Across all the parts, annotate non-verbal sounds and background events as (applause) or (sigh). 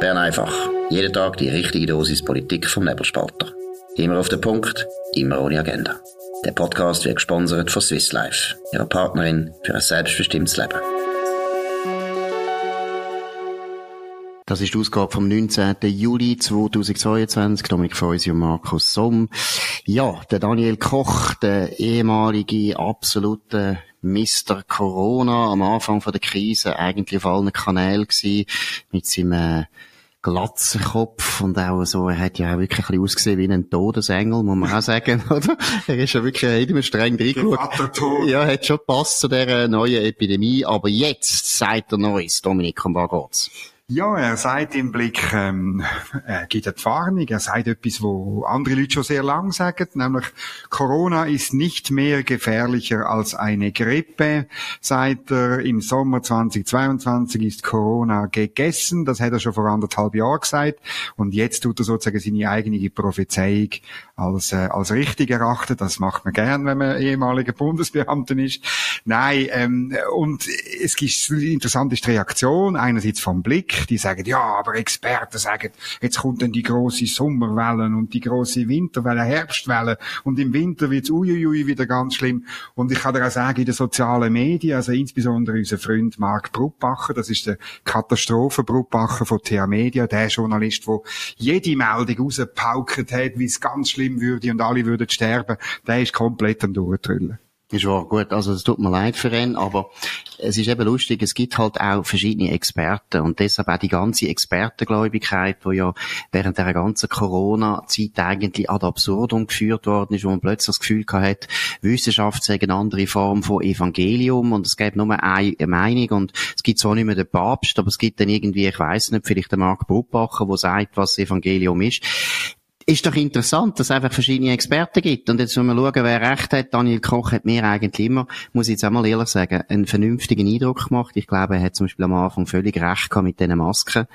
Bern einfach. Jeden Tag die richtige Dosis Politik vom Nebelspalter. Immer auf den Punkt, immer ohne Agenda. Der Podcast wird gesponsert von Swiss Life, ihrer Partnerin für ein selbstbestimmtes Leben. Das ist die Ausgabe vom 19. Juli 2022. Dominik Feusi und Markus Somm. Ja, der Daniel Koch, der ehemalige absolute Mr. Corona am Anfang von der Krise, eigentlich auf allen Kanälen gewesen, mit seinem äh, Glatzenkopf und auch so, er hat ja auch wirklich ein bisschen ausgesehen wie ein Todesengel, muss man auch sagen, (laughs) oder? Er ist ja wirklich jedem streng reingeschaut. Ja, hat schon gepasst zu dieser neuen Epidemie, aber jetzt sagt er Neues, Dominik, um was geht's? Ja, er sagt im Blick, ähm, er gibt eine Warnung, er sagt etwas, wo andere Leute schon sehr lang sagen, nämlich Corona ist nicht mehr gefährlicher als eine Grippe. Seit er im Sommer 2022 ist Corona gegessen, das hat er schon vor anderthalb Jahren gesagt und jetzt tut er sozusagen seine eigene Prophezeiung als, äh, als richtig erachten. Das macht man gern, wenn man ehemaliger Bundesbeamter ist. Nein, ähm, und es gibt interessant ist die Reaktion, einerseits vom Blick, die sagen, ja, aber Experten sagen, jetzt kommt dann die große Sommerwelle und die große Winterwelle, Herbstwelle und im Winter wird's uiuiui wieder ganz schlimm. Und ich kann dir auch sagen, in den sozialen Medien, also insbesondere unser Freund Marc Brutbacher, das ist der Katastrophen-Brutbacher von TH Media, der Journalist, der jede Meldung rausgepaukt hat, wie es ganz schlimm würde und alle würden sterben, der ist komplett am Durchtrüllen. Ist wahr, gut, also es tut mir leid für ihn, aber es ist eben lustig, es gibt halt auch verschiedene Experten und deshalb auch die ganze Expertengläubigkeit, die ja während der ganzen Corona-Zeit eigentlich ad absurdum geführt worden ist, wo man plötzlich das Gefühl hat, Wissenschaft sei eine andere Form von Evangelium und es gibt nur eine Meinung und es gibt zwar nicht mehr den Papst, aber es gibt dann irgendwie, ich weiß nicht, vielleicht den Mark Brubacher, der sagt, was Evangelium ist ist doch interessant, dass es einfach verschiedene Experten gibt. Und jetzt müssen wir schauen, wer recht hat. Daniel Koch hat mir eigentlich immer, muss ich jetzt einmal ehrlich sagen, einen vernünftigen Eindruck gemacht. Ich glaube, er hat zum Beispiel am Anfang völlig recht gehabt mit diesen Masken.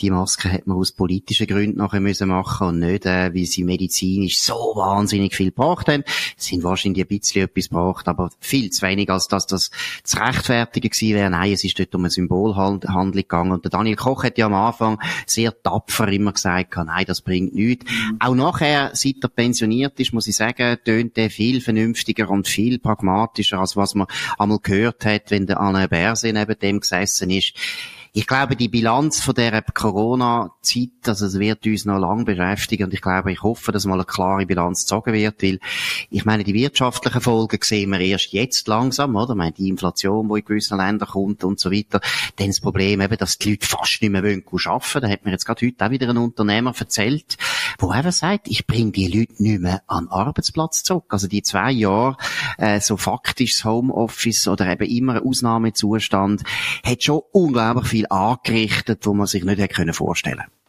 Die Masken hat man aus politischen Gründen nachher müssen machen und nicht, äh, weil sie medizinisch so wahnsinnig viel gebracht haben. Es sind wahrscheinlich ein bisschen etwas gebracht, aber viel zu wenig, als dass das zu rechtfertigen gewesen wäre. Nein, es ist dort um eine Symbolhandlung gegangen. Und der Daniel Koch hat ja am Anfang sehr tapfer immer gesagt, nein, das bringt nichts. Auch nachher, seit er pensioniert ist, muss ich sagen, tönt er viel vernünftiger und viel pragmatischer, als was man einmal gehört hat, wenn der Alain Berset neben dem gesessen ist. Ich glaube, die Bilanz von der Corona-Zeit, also es wird uns noch lange beschäftigen und ich glaube, ich hoffe, dass mal eine klare Bilanz gezogen wird, weil ich meine, die wirtschaftlichen Folgen sehen wir erst jetzt langsam, oder? Ich meine, die Inflation, die in gewissen Ländern kommt und so weiter. Dann das Problem eben, dass die Leute fast nicht mehr wollen arbeiten. Da hat mir jetzt gerade heute auch wieder ein Unternehmer erzählt, wo eben sagt, ich bringe die Leute nicht mehr an den Arbeitsplatz zurück. Also die zwei Jahre, äh, so faktisches Homeoffice oder eben immer Ausnahmezustand, hat schon unglaublich viel viel angerichtet, wo man sich nicht hätte vorstellen können.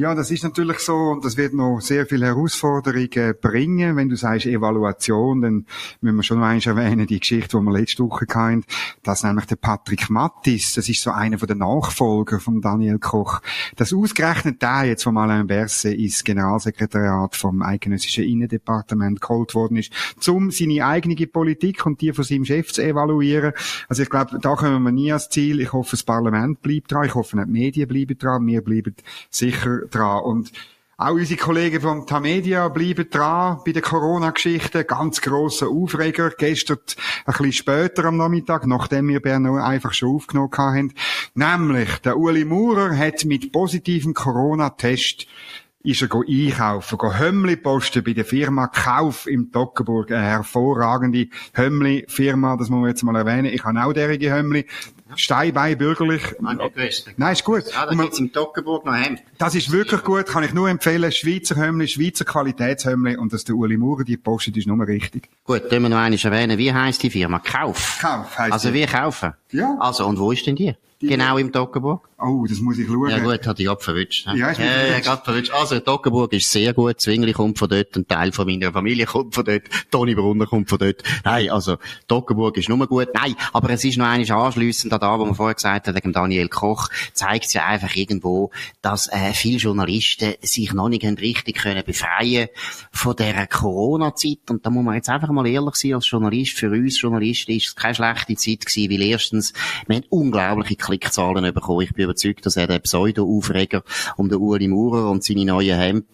Ja, das ist natürlich so und das wird noch sehr viele Herausforderungen bringen. Wenn du sagst Evaluation, dann müssen wir schon noch eins erwähnen, die Geschichte, die wir letzte Woche hatten, dass nämlich der Patrick Mattis, das ist so einer den Nachfolger von Daniel Koch, das ausgerechnet der jetzt von Alain Berset ins Generalsekretariat vom Eidgenössischen Innendepartement geholt worden ist, um seine eigene Politik und die von seinem Chef zu evaluieren. Also ich glaube, da kommen wir nie ans Ziel. Ich hoffe, das Parlament bleibt dran. Ich hoffe, die Medien bleiben dran. Wir bleiben sicher dran. Und auch unsere Kollegen von Tamedia bleiben dran bei der Corona-Geschichte. Ganz grosser Aufreger. Gestern ein bisschen später am Nachmittag, nachdem wir Bern einfach schon aufgenommen haben. Nämlich, der Uli Maurer hat mit positivem Corona-Test ist er einkaufen, go Hömmli posten bei der Firma Kauf im Toggenburg. Eine hervorragende Hömmli-Firma, das muss man jetzt mal erwähnen. Ich habe auch derige Hömmli. Steinbein, bürgerlich. Nein. Nein, ist gut. Ja, das im Toggenburg noch heim. Das ist wirklich gut, kann ich nur empfehlen. Schweizer Hömmli, Schweizer Qualitätshömmli und dass der Uli Maurer die postet, ist nur richtig. Gut, können wir noch einmal erwähnen. Wie heisst die Firma? Kauf. Kauf heisst Also wir kaufen. Ja. Also, und wo ist denn die? Genau im Toggenburg? Oh, das muss ich schauen. Ja gut, hat ich gerade verwünscht. ne? Ja, ist ja, verwünscht. gerade verwünscht. Also, Toggenburg ist sehr gut. Zwingli kommt von dort, ein Teil von meiner Familie kommt von dort, Toni Brunner kommt von dort. Nein, also, Toggenburg ist nur gut. Nein, aber es ist noch eines anschliessend an da, wo man vorher gesagt hat, wegen Daniel Koch, zeigt es ja einfach irgendwo, dass äh, viele Journalisten sich noch nicht haben richtig können befreien von der Corona-Zeit. Und da muss man jetzt einfach mal ehrlich sein, als Journalist, für uns Journalisten ist es keine schlechte Zeit gewesen, weil erstens, wir haben unglaubliche Klickzahlen bekommen. Ich bin überzeugt, dass er den Pseudo-Aufreger um den Uli Maurer und seine neuen Hemp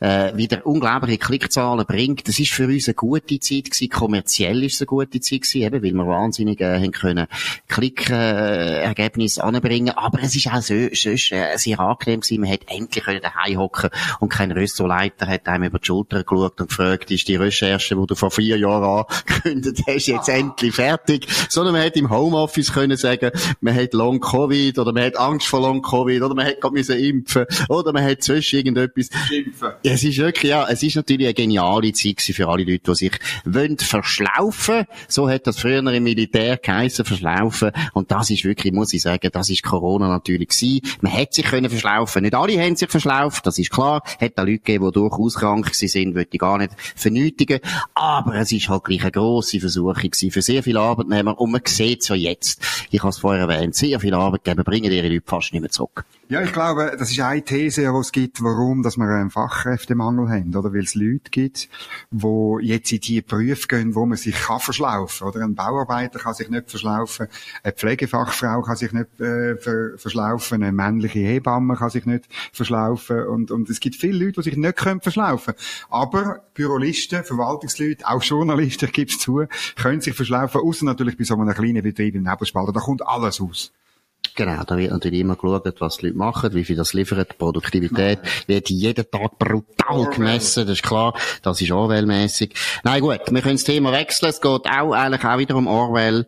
äh, wieder unglaubliche Klickzahlen bringt. Das ist für uns eine gute Zeit gewesen. Kommerziell ist es eine gute Zeit gewesen, eben, weil wir wahnsinnig äh, haben können Klickergebnisse äh, anbringen. Aber es ist auch so, sonst, äh, sehr angenehm gewesen. Man hat endlich können daheim hocken und kein Ressortleiter hat einem über die Schulter geschaut und gefragt, ist die Recherche, die du vor vier Jahren angekündigt hast, jetzt endlich fertig? Sondern man hat im Homeoffice können sagen, man hat Long Covid oder man hat Angst vor Long Covid oder man hat gerade müssen impfen oder man hat zwischen irgendetwas. Impfen. Es ist wirklich, ja, es ist natürlich eine geniale Zeit für alle Leute, die sich wollen verschlaufen. So hat das früher im Militär geheissen, verschlaufen. Und das ist wirklich, muss ich sagen, das ist Corona natürlich gewesen. Man hätte sich können verschlaufen. Nicht alle haben sich verschlauft, das ist klar. Hat da Leute gegeben, die durchaus krank sind, würde ich gar nicht vernötigen. Aber es ist halt gleich eine grosse Versuchung gewesen für sehr viele Arbeitnehmer. Und man sieht es ja jetzt. Ich habe es vorher erwähnt. Sehr viele Arbeitgeber bringen ihre Leute fast nicht mehr zurück. Ja, ich glaube, das ist eine These, die es gibt, warum, dass wir einen Fachkräftemangel haben, oder? Weil es Leute gibt, die jetzt in die Berufe gehen, wo man sich kann verschlaufen, oder? Ein Bauarbeiter kann sich nicht verschlaufen, eine Pflegefachfrau kann sich nicht äh, ver verschlaufen, eine männliche Hebamme kann sich nicht verschlaufen und, und es gibt viele Leute, die sich nicht können verschlaufen. Aber Bürolisten, Verwaltungsleute, auch Journalisten, ich gebe es zu, können sich verschlaufen, außer natürlich bei so einem kleinen Betrieb im Nebelspalter. Da kommt alles aus. Genau, da wird natürlich immer geschaut, was die Leute machen, wie viel das liefert, die Produktivität wird jeden Tag brutal gemessen, das ist klar, das ist Orwell-mässig. Nein, gut, wir können das Thema wechseln, es geht auch eigentlich auch wieder um Orwell.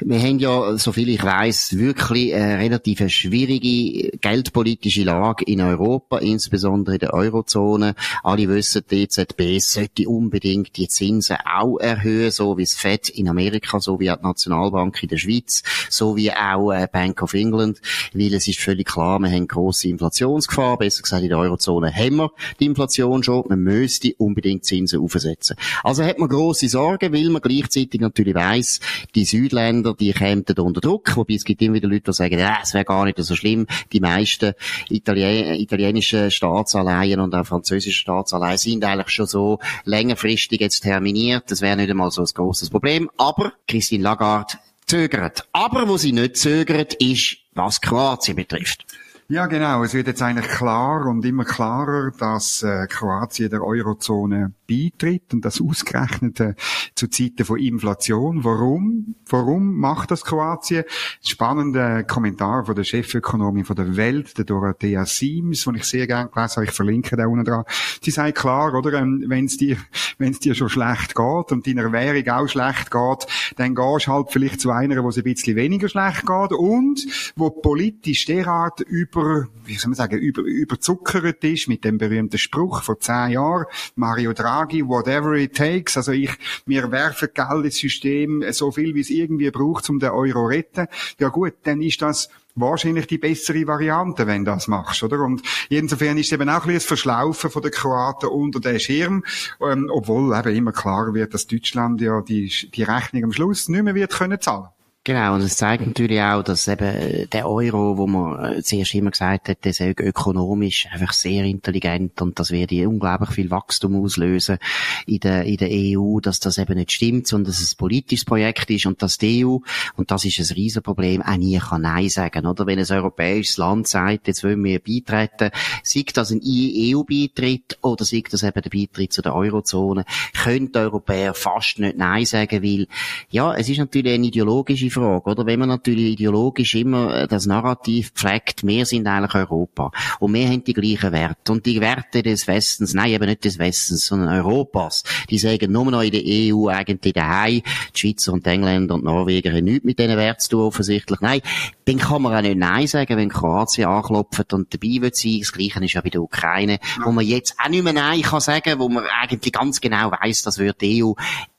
Wir haben ja, soviel ich weiß, wirklich eine relativ schwierige geldpolitische Lage in Europa, insbesondere in der Eurozone. Alle wissen, die EZB sollte unbedingt die Zinsen auch erhöhen, so wie das FED in Amerika, so wie die Nationalbank in der Schweiz, so wie auch äh, Bank of England, weil es ist völlig klar, wir haben grosse Inflationsgefahr, besser gesagt in der Eurozone haben wir die Inflation schon, man müsste unbedingt Zinsen aufsetzen. Also hat man grosse Sorgen, weil man gleichzeitig natürlich weiss, die Südländer, die kämen unter Druck, wobei es gibt immer wieder Leute, die sagen, ja, es wäre gar nicht so schlimm, die meisten Italien italienischen Staatsanleihen und auch französischen Staatsanleihen sind eigentlich schon so längerfristig jetzt terminiert, das wäre nicht einmal so ein grosses Problem, aber Christine Lagarde zögert. Aber wo sie nicht zögert, ist, was Kroatien betrifft. Ja, genau. Es wird jetzt eigentlich klar und immer klarer, dass äh, Kroatien der Eurozone beitritt und das ausgerechnet äh, zu Zeiten von Inflation. Warum? Warum macht das Kroatien? Spannender Kommentar von der Chefökonomin von der Welt, der Dorothea Siems, den ich sehr gerne gelesen habe. Ich verlinke da unten dran. Sie sagt klar, oder, ähm, wenn es dir, (laughs) wenn es dir schon schlecht geht und deiner Währung auch schlecht geht, dann gehst du halt vielleicht zu einer, wo es ein bisschen weniger schlecht geht und wo politisch derart über, wie soll man sagen, über, überzuckert ist mit dem berühmten Spruch vor zehn Jahren, Mario Draghi, whatever it takes, also ich, wir werfen Geld ins System, so viel wie es irgendwie braucht, um den Euro retten. Ja gut, dann ist das wahrscheinlich die bessere Variante, wenn du das machst, oder? Und insofern ist es eben auch ein bisschen das Verschlaufen von den Kroaten unter den Schirm, ähm, obwohl eben immer klarer wird, dass Deutschland ja die, die Rechnung am Schluss nicht mehr wird können zahlen. Genau, und es zeigt natürlich auch, dass eben äh, der Euro, wo man äh, zuerst immer gesagt hat, der sei ökonomisch einfach sehr intelligent und das werde unglaublich viel Wachstum auslösen in der, in der EU, dass das eben nicht stimmt, sondern dass es ein politisches Projekt ist und dass die EU, und das ist ein Riesenproblem, auch nie kann Nein sagen, oder? Wenn ein europäisches Land sagt, jetzt wollen wir beitreten, sei das ein EU-Beitritt oder sei das eben der Beitritt zu der Eurozone, können die Europäer fast nicht Nein sagen, weil, ja, es ist natürlich eine ideologische Frage, oder? Wenn man natürlich ideologisch immer äh, das Narrativ pflegt, wir sind eigentlich Europa. Und wir haben die gleichen Werte. Und die Werte des Westens, nein, eben nicht des Westens, sondern Europas, die sagen nur noch in der EU eigentlich daheim. Die Schweizer und die Engländer und Norweger haben nichts mit diesen Werten zu tun, offensichtlich. Nein, dann kann man auch nicht Nein sagen, wenn Kroatien anklopft und dabei wird sein. Das Gleiche ist ja bei der Ukraine, wo man jetzt auch nicht mehr Nein kann sagen, wo man eigentlich ganz genau weiß, das wird die EU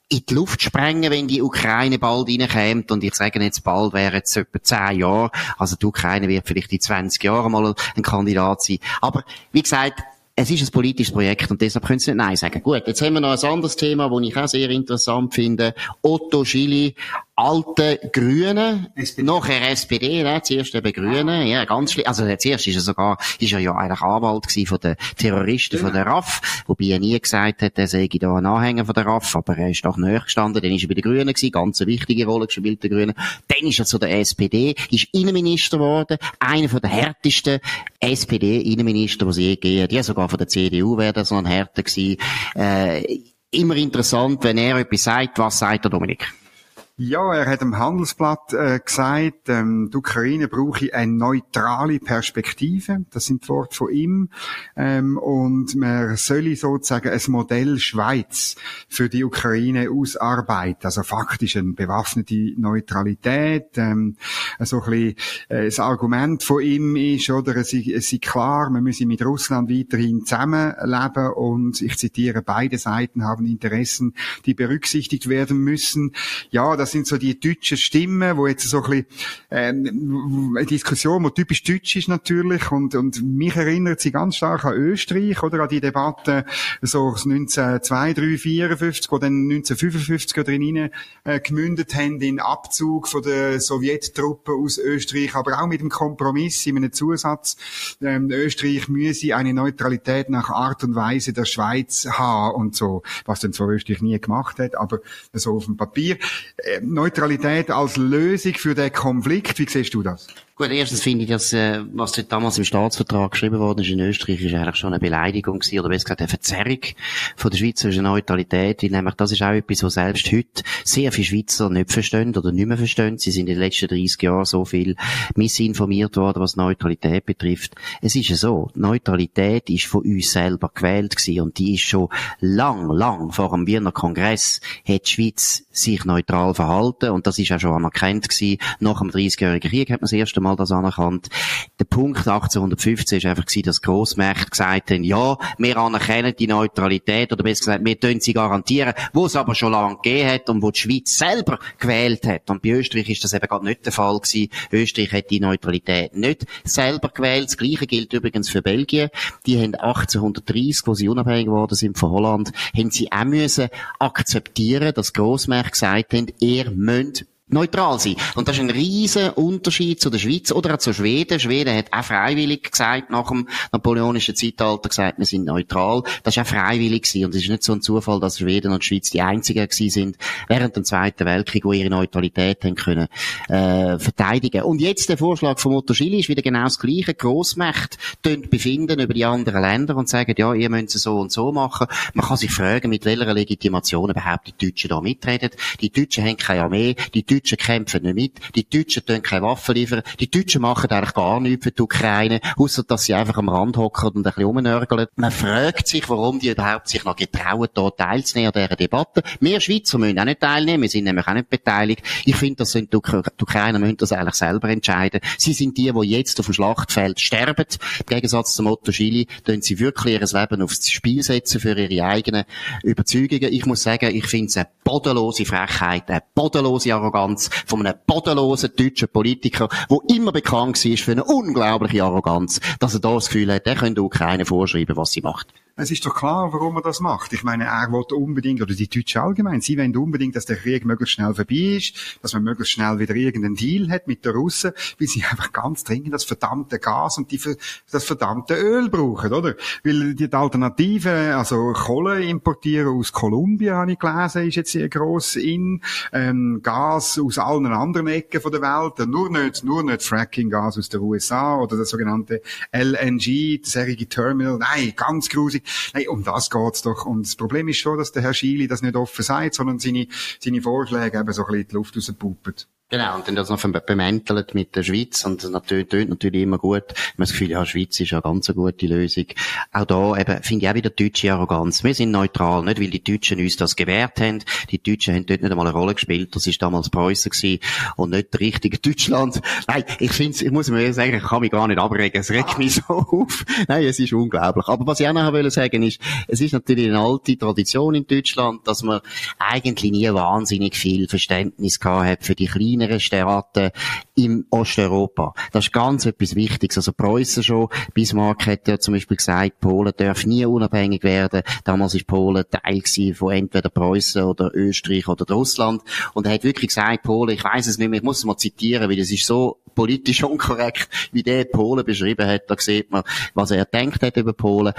in die Luft sprengen, wenn die Ukraine bald reinkommt. Und ich sage jetzt bald, wäre jetzt etwa zehn Jahre. Also die Ukraine wird vielleicht in 20 Jahren mal ein Kandidat sein. Aber wie gesagt, es ist ein politisches Projekt und deshalb können Sie nicht Nein sagen. Gut, jetzt haben wir noch ein anderes Thema, das ich auch sehr interessant finde. Otto Schili alten Grünen, SPD. nachher SPD, ne? zuerst eben Grünen, ja, ganz schlimm. Also, zuerst ist er sogar, ist er ja eigentlich Anwalt gewesen von den Terroristen genau. von der RAF, wobei er nie gesagt hat, er sei da ein Anhänger von der RAF, aber er ist doch näher gestanden, dann ist er bei den Grünen gewesen, ganz eine wichtige Rolle gespielt, der Grünen. Dann ist er zu der SPD, ist Innenminister geworden, einer von der härtesten SPD-Innenminister, die es je gegeben hat. Ja, sogar von der CDU wäre das noch ein härter gewesen. Äh, immer interessant, wenn er etwas sagt, was sagt der Dominik? Ja, er hat im Handelsblatt äh, gesagt, ähm, die Ukraine brauche eine neutrale Perspektive. Das sind die Worte von ihm. Ähm, und man solle sozusagen ein Modell Schweiz für die Ukraine ausarbeiten. Also faktisch eine bewaffnete Neutralität. Ähm, so ein bisschen, äh, das Argument von ihm ist, oder, es ist klar, man müsse mit Russland weiterhin zusammenleben und ich zitiere, beide Seiten haben Interessen, die berücksichtigt werden müssen. Ja, das sind so die deutschen Stimmen, wo jetzt so ein bisschen, ähm, eine Diskussion, die typisch deutsch ist natürlich. Und, und mich erinnert sie ganz stark an Österreich oder? An die Debatte so 1952, 54, wo dann 1955 drin äh, gemündet haben in Abzug von der Sowjettruppen aus Österreich, aber auch mit dem Kompromiss in einem Zusatz, ähm, Österreich müsse eine Neutralität nach Art und Weise der Schweiz haben und so, was dann zwar Österreich nie gemacht hat, aber so auf dem Papier. Neutralität als Lösung für den Konflikt. Wie siehst du das? Gut, erstens finde ich, dass, äh, was dort damals im Staatsvertrag geschrieben worden ist in Österreich, ist eigentlich schon eine Beleidigung gewesen, oder besser gesagt eine Verzerrung von der schweizerischen Neutralität, weil nämlich das ist auch etwas, was selbst heute sehr viele Schweizer nicht verstehen oder nicht mehr verstehen. Sie sind in den letzten 30 Jahren so viel missinformiert worden, was Neutralität betrifft. Es ist ja so, Neutralität ist von uns selber gewählt gewesen und die ist schon lang, lang vor dem Wiener Kongress hat die Schweiz sich neutral verhalten und das ist auch schon anerkannt gewesen. Nach dem 30-jährigen Krieg hat man das erste Mal das anerkannt. Der Punkt 1815 ist einfach gewesen, dass Grossmächte gesagt haben, ja, wir anerkennen die Neutralität, oder besser gesagt, wir tun sie garantieren, wo es aber schon lange gegeben hat und wo die Schweiz selber gewählt hat. Und bei Österreich ist das eben gerade nicht der Fall gewesen. Österreich hat die Neutralität nicht selber gewählt. Das Gleiche gilt übrigens für Belgien. Die haben 1830, wo sie unabhängig geworden sind von Holland, haben sie auch müssen akzeptieren, dass Grossmächte gesagt haben, ihr müsst neutral sein. Und das ist ein riesen Unterschied zu der Schweiz oder auch zu Schweden. Schweden hat auch freiwillig gesagt, nach dem napoleonischen Zeitalter gesagt, wir sind neutral. Das ist auch freiwillig gewesen. Und es ist nicht so ein Zufall, dass Schweden und Schweiz die einzigen gewesen sind während dem Zweiten Weltkrieg, die ihre Neutralität haben können, äh, verteidigen. Und jetzt der Vorschlag von Otto Schilly ist wieder genau das Gleiche. Grossmächte befinden über die anderen Länder und sagen, ja, ihr müsst es so und so machen. Man kann sich fragen, mit welcher Legitimation überhaupt die Deutschen da mitreden. Die Deutschen haben keine Armee, die Deutschen kämpfen nicht mit, die Deutschen tun keine Waffen liefern, die Deutschen machen eigentlich gar nichts für die Ukraine, außer dass sie einfach am Rand hocken und ein bisschen rumnörgeln. Man fragt sich, warum die überhaupt sich noch getrauen, da teilzunehmen an dieser Debatte. Wir Schweizer müssen auch nicht teilnehmen, wir sind nämlich auch nicht beteiligt. Ich finde, das sind die, die Ukrainer müssen das eigentlich selber entscheiden. Sie sind die, die jetzt auf dem Schlachtfeld sterben. Im Gegensatz zum Otto Schili, tun sie wirklich ihr Leben aufs Spiel setzen für ihre eigenen Überzeugungen. Ich muss sagen, ich finde es eine bodenlose Frechheit, eine bodenlose Arroganz Arroganz von einem bodenlosen deutschen Politiker, der immer bekannt war für eine unglaubliche Arroganz, dass er da das Gefühl hat, er könnte keinen vorschreiben, was sie macht. Es ist doch klar, warum er das macht. Ich meine, er wollte unbedingt, oder die Deutschen allgemein, sie wollen unbedingt, dass der Krieg möglichst schnell vorbei ist, dass man möglichst schnell wieder irgendeinen Deal hat mit der Russen, weil sie (laughs) einfach ganz dringend das verdammte Gas und die, das verdammte Öl brauchen, oder? Weil die Alternative, also Kohle importieren aus Kolumbien, habe ich gelesen, ist jetzt sehr gross in, ähm, Gas aus allen anderen Ecken von der Welt, nur nicht, nur nicht Fracking-Gas aus den USA oder das sogenannte LNG, das Terminal, nein, ganz grusig. Nein, um das geht's doch. Und das Problem ist schon, dass der Herr Schiele das nicht offen sagt, sondern seine, seine Vorschläge eben so ein bisschen die Luft rauspuppen. Genau, und dann das noch bemäntelt mit der Schweiz und das natürlich, tönt natürlich immer gut. Man das Gefühl, ja, Schweiz ist ja ganz eine gute Lösung. Auch da eben, finde ich auch wieder deutsche Arroganz. Wir sind neutral, nicht weil die Deutschen uns das gewährt haben. Die Deutschen haben dort nicht einmal eine Rolle gespielt. Das ist damals Preußen gewesen und nicht der richtige Deutschland. Nein, ich finde ich muss mir sagen, ich kann mich gar nicht abregen. Es regt mich (laughs) so auf. Nein, es ist unglaublich. Aber was ich auch noch will sagen ist, es ist natürlich eine alte Tradition in Deutschland, dass man eigentlich nie wahnsinnig viel Verständnis gehabt hat für die kleinen kleineren Staaten im Osteuropa. Das ist ganz etwas Wichtiges. Also Preußen schon, Bismarck hat ja zum Beispiel gesagt, Polen darf nie unabhängig werden. Damals ist Polen Teil von entweder Preußen oder Österreich oder Russland. Und er hat wirklich gesagt, Polen, ich weiß es nicht mehr, ich muss es mal zitieren, weil es ist so politisch (laughs) unkorrekt, wie der Polen beschrieben hat. Da sieht man, was er denkt hat über Polen.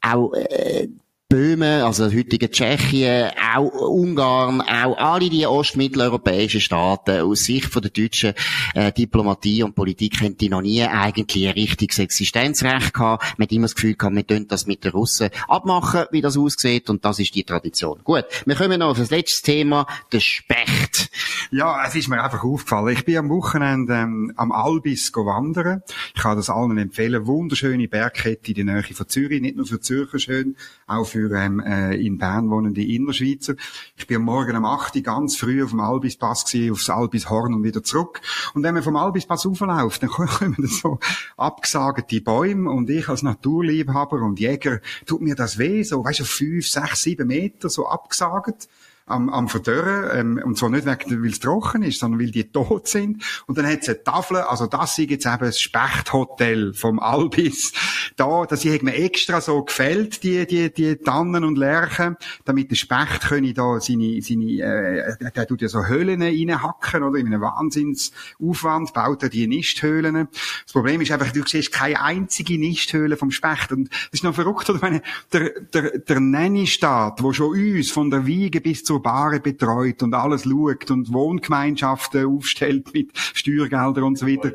Auch äh, Böhmen, also heutige Tschechien, auch Ungarn, auch alle die ostmitteleuropäischen Staaten aus Sicht von der deutschen äh, Diplomatie und Politik haben die noch nie eigentlich ein richtiges Existenzrecht gehabt. Man hat immer das Gefühl gehabt, wir können das mit den Russen abmachen, wie das aussieht und das ist die Tradition. Gut, wir kommen noch auf das letzte Thema, der Specht. Ja, es ist mir einfach aufgefallen. Ich bin am Wochenende ähm, am Albis wandern. Ich kann das allen empfehlen. Wunderschöne Bergkette in der Nähe von Zürich, nicht nur für Zürcher schön, auch für ähm, äh, in Bern wohnende Innerschweizer. Ich bin Morgen um 8 Uhr ganz früh auf dem Albispass gewesen, aufs Albishorn und wieder zurück. Und wenn man vom Albispass raufläuft, dann (laughs) kommen so abgesagte Bäume und ich als Naturliebhaber und Jäger tut mir das weh, so, weißt du, fünf, sechs, sieben Meter so abgesagt am, am Verdörren, ähm, und zwar nicht wegen, weil es trocken ist, sondern weil die tot sind. Und dann hat es eine Tafel, also das ist jetzt eben das Spechthotel vom Albis. Da, das hat mir extra so gefällt, die, die, die Tannen und Lärchen, damit der Specht könne da seine, seine, äh, der tut ja so Höhlen reinhacken, oder? In einem Wahnsinnsaufwand baut er die Nisthöhlen. Das Problem ist einfach, du siehst keine einzige Nisthöhle vom Specht. Und das ist noch verrückt, oder? Ich meine, der, der, der Nanny-Staat, wo schon uns von der Wiege bis zur Bahre betreut und alles schaut und Wohngemeinschaften aufstellt mit Steuergeldern und so weiter.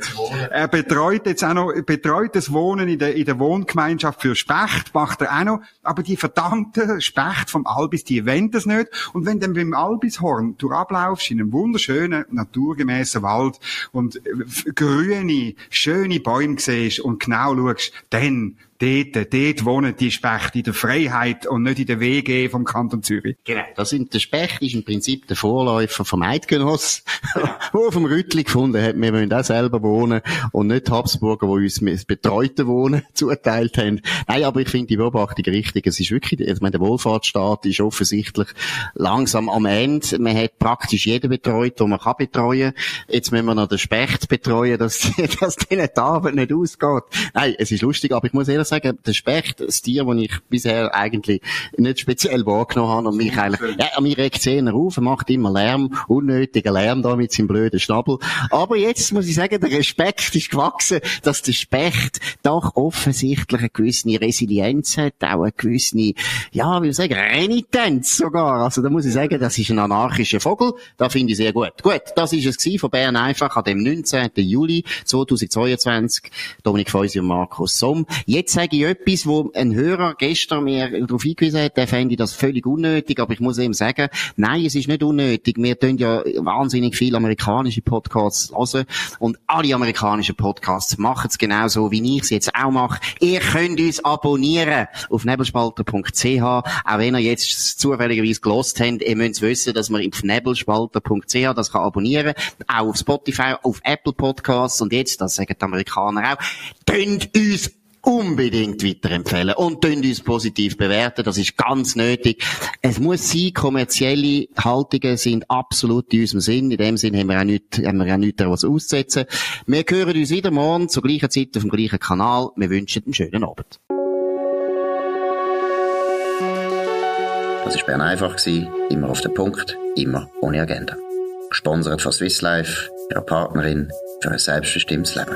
Er betreut jetzt auch noch, betreut das Wohnen in der, in der Wohngemeinschaft für Specht, macht er auch noch, aber die verdammte Specht vom Albis, die wollen das nicht. Und wenn du beim Albishorn du ablaufst in einem wunderschönen, naturgemäßen Wald und grüne, schöne Bäume siehst und genau schaust, dann dort, dort wohnen die Spechte in der Freiheit und nicht in der WG vom Kanton Zürich. Genau. Das sind, der Specht ist im Prinzip der Vorläufer vom Eidgenoss, (laughs) wo vom Rüttli gefunden hat, wir wollen auch selber wohnen und nicht Habsburger, die uns das betreute Wohnen (laughs) zuteilt haben. Nein, aber ich finde die Beobachtung richtig. Es ist wirklich, ich meine, der Wohlfahrtsstaat ist offensichtlich langsam am Ende. Man hat praktisch jeden betreut, den man kann betreuen. Jetzt müssen wir noch den Specht betreuen, dass, (laughs) dass denen die Arbeit nicht ausgeht. Nein, es ist lustig, aber ich muss ehrlich sagen, der Specht, das Tier, das ich bisher eigentlich nicht speziell wahrgenommen habe und mich eigentlich, ja, mir regt es auf, er macht immer Lärm, unnötiger Lärm da mit seinem blöden Schnabel. Aber jetzt muss ich sagen, der Respekt ist gewachsen, dass der Specht doch offensichtlich eine gewisse Resilienz hat, auch eine gewisse, ja, wie soll ich sagen, Renitenz sogar. Also da muss ich sagen, das ist ein anarchischer Vogel, da finde ich sehr gut. Gut, das ist es von Bern einfach an dem 19. Juli 2022. Dominik Feusi und Markus Somm. Jetzt sage ich etwas, wo ein Hörer gestern mir darauf hingewiesen hat, der fände das völlig unnötig, aber ich muss ihm sagen, nein, es ist nicht unnötig. Wir tun ja wahnsinnig viele amerikanische Podcasts hören und alle amerikanischen Podcasts machen es genauso, wie ich es jetzt auch mache. Ihr könnt uns abonnieren auf nebelspalter.ch, auch wenn ihr jetzt zufälligerweise gelost habt, ihr müsst wissen, dass man auf nebelspalter.ch das kann abonnieren, auch auf Spotify, auf Apple Podcasts und jetzt, das sagen die Amerikaner auch, könnt uns unbedingt weiterempfehlen und uns positiv bewerten. Das ist ganz nötig. Es muss sein, kommerzielle Haltungen sind absolut in unserem Sinn. In dem Sinn haben wir auch nicht, haben wir auch nichts was auszusetzen. Wir hören uns wieder morgen zur gleichen Zeit auf dem gleichen Kanal. Wir wünschen einen schönen Abend. Das war Bern einfach, immer auf den Punkt, immer ohne Agenda. Gesponsert von Swiss Life, ihrer Partnerin für ein selbstbestimmtes Leben.